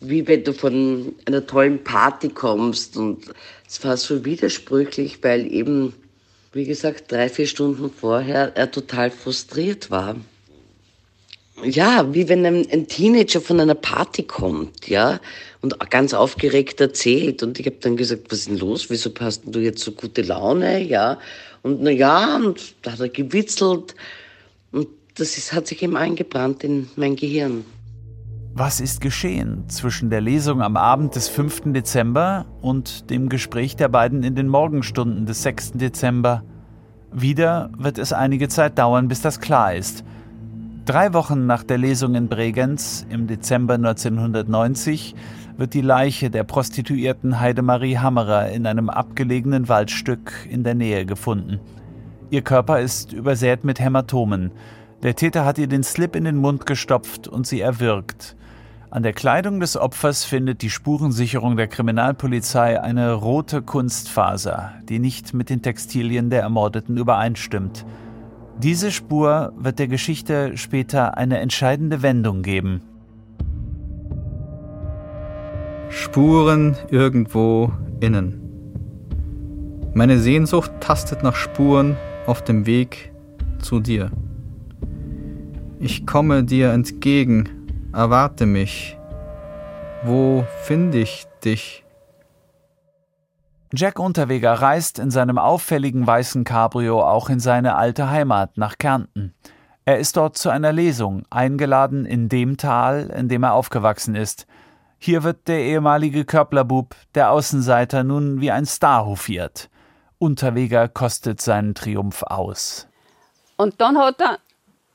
wie wenn du von einer tollen Party kommst. Und es war so widersprüchlich, weil eben, wie gesagt, drei, vier Stunden vorher er total frustriert war. Ja, wie wenn ein, Teenager von einer Party kommt, ja, und ganz aufgeregt erzählt. Und ich habe dann gesagt, was ist denn los? Wieso hast du jetzt so gute Laune? Ja, und na ja, und da hat er gewitzelt. Und das ist, hat sich eben eingebrannt in mein Gehirn. Was ist geschehen zwischen der Lesung am Abend des 5. Dezember und dem Gespräch der beiden in den Morgenstunden des 6. Dezember? Wieder wird es einige Zeit dauern, bis das klar ist. Drei Wochen nach der Lesung in Bregenz im Dezember 1990 wird die Leiche der Prostituierten Heidemarie Hammerer in einem abgelegenen Waldstück in der Nähe gefunden. Ihr Körper ist übersät mit Hämatomen. Der Täter hat ihr den Slip in den Mund gestopft und sie erwürgt. An der Kleidung des Opfers findet die Spurensicherung der Kriminalpolizei eine rote Kunstfaser, die nicht mit den Textilien der Ermordeten übereinstimmt. Diese Spur wird der Geschichte später eine entscheidende Wendung geben. Spuren irgendwo innen. Meine Sehnsucht tastet nach Spuren auf dem Weg zu dir. Ich komme dir entgegen, erwarte mich. Wo finde ich dich? Jack Unterweger reist in seinem auffälligen weißen Cabrio auch in seine alte Heimat nach Kärnten. Er ist dort zu einer Lesung, eingeladen in dem Tal, in dem er aufgewachsen ist. Hier wird der ehemalige Körplerbub, der Außenseiter, nun wie ein Star hofiert. Unterweger kostet seinen Triumph aus. Und dann hat er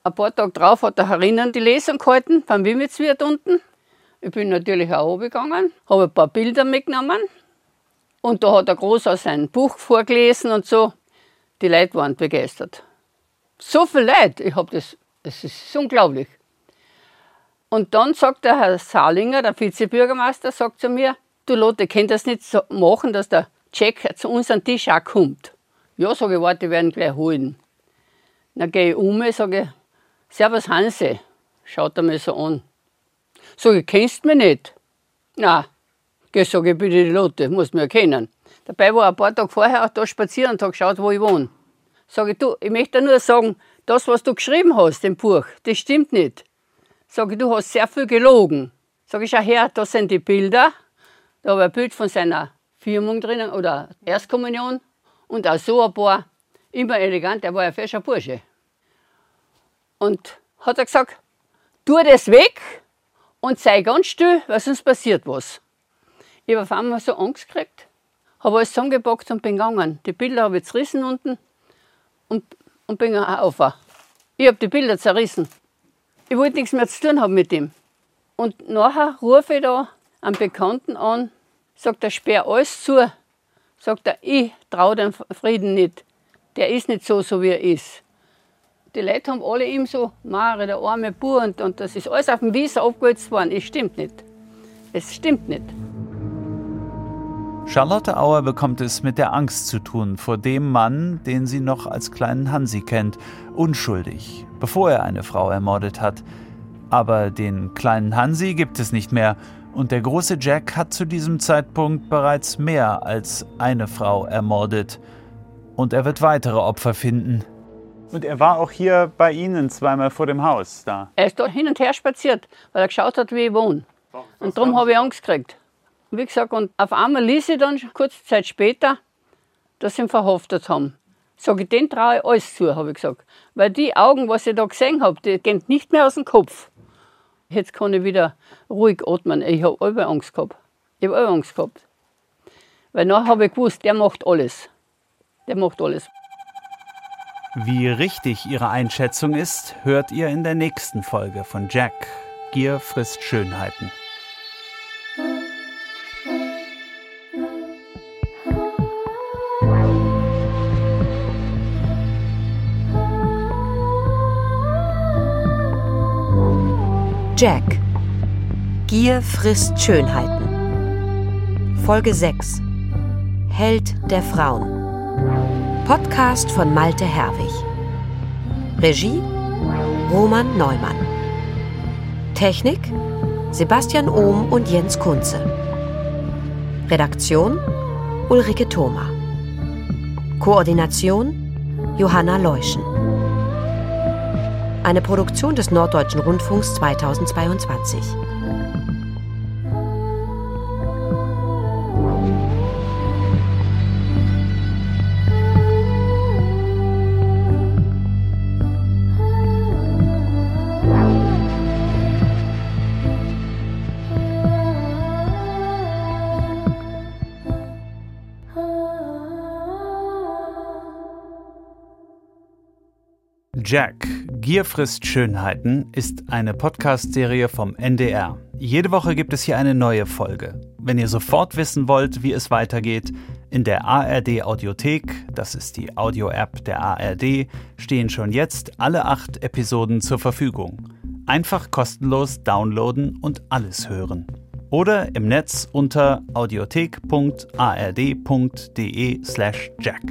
ein paar Tage drauf hat er herinnen die Lesung gehalten beim Wimmitzwirt unten. Ich bin natürlich auch gegangen, habe ein paar Bilder mitgenommen. Und da hat er groß aus seinem Buch vorgelesen und so. Die Leute waren begeistert. So viel Leute, ich habe das, das ist unglaublich. Und dann sagt der Herr Salinger, der Vizebürgermeister, sagt zu mir, du Lotte, könnt das nicht so machen, dass der Jack zu uns an Tisch auch kommt? Ja, sage ich, warte, werden gleich holen. Dann gehe ich um, sage Servus Hanse, schaut er mich so an. Sag ich, kennst du mich nicht? Na, geh, sag ich, bitte die Lotte, musst mich erkennen. Dabei war ein paar Tage vorher auch da spazieren und hat geschaut, wo ich wohne. Sag ich, du, ich möchte nur sagen, das, was du geschrieben hast, im Buch, das stimmt nicht. Sag ich, du hast sehr viel gelogen. Sag ich, schau her, da sind die Bilder. Da habe ich ein Bild von seiner Firmung drinnen oder Erstkommunion und auch so ein paar, immer elegant, der war ein fescher Bursche. Und hat er gesagt, tu das weg und sei ganz still, weil sonst passiert was. Ich habe auf einmal so Angst gekriegt, habe alles zusammengepackt und bin gegangen. Die Bilder habe ich zerrissen unten und, und bin auf. Ich habe die Bilder zerrissen. Ich wollte nichts mehr zu tun haben mit ihm. Und nachher rufe ich da einen Bekannten an, sagt er, sperr alles zu. Sagt er, ich traue dem Frieden nicht. Der ist nicht so, so wie er ist die Leute haben alle ihm so, Mare, der arme Bub, und, und das ist alles auf dem Wies abgeholzt worden. Es stimmt nicht. Es stimmt nicht. Charlotte Auer bekommt es mit der Angst zu tun vor dem Mann, den sie noch als kleinen Hansi kennt, unschuldig, bevor er eine Frau ermordet hat. Aber den kleinen Hansi gibt es nicht mehr und der große Jack hat zu diesem Zeitpunkt bereits mehr als eine Frau ermordet. Und er wird weitere Opfer finden, und er war auch hier bei Ihnen zweimal vor dem Haus da. Er ist da hin und her spaziert, weil er geschaut hat, wie ich wohne. Und darum habe ich Angst gekriegt. Wie gesagt, und auf einmal ließ ich dann kurze Zeit später, dass sie ihn verhaftet haben. Sag ich, den traue ich alles zu, habe ich gesagt. Weil die Augen, was ich da gesehen habe, die gehen nicht mehr aus dem Kopf. Jetzt kann ich wieder ruhig atmen. Ich habe alle Angst gehabt. Ich habe alle Angst gehabt. Weil nachher habe ich gewusst, der macht alles. Der macht alles. Wie richtig Ihre Einschätzung ist, hört ihr in der nächsten Folge von Jack. Gier frisst Schönheiten. Jack. Gier frisst Schönheiten. Folge 6 Held der Frauen. Podcast von Malte Herwig. Regie Roman Neumann. Technik Sebastian Ohm und Jens Kunze. Redaktion Ulrike Thoma. Koordination Johanna Leuschen. Eine Produktion des Norddeutschen Rundfunks 2022. Jack, Gier frisst Schönheiten ist eine Podcast-Serie vom NDR. Jede Woche gibt es hier eine neue Folge. Wenn ihr sofort wissen wollt, wie es weitergeht, in der ARD Audiothek, das ist die Audio-App der ARD, stehen schon jetzt alle acht Episoden zur Verfügung. Einfach kostenlos downloaden und alles hören. Oder im Netz unter audiothek.ard.de slash jack.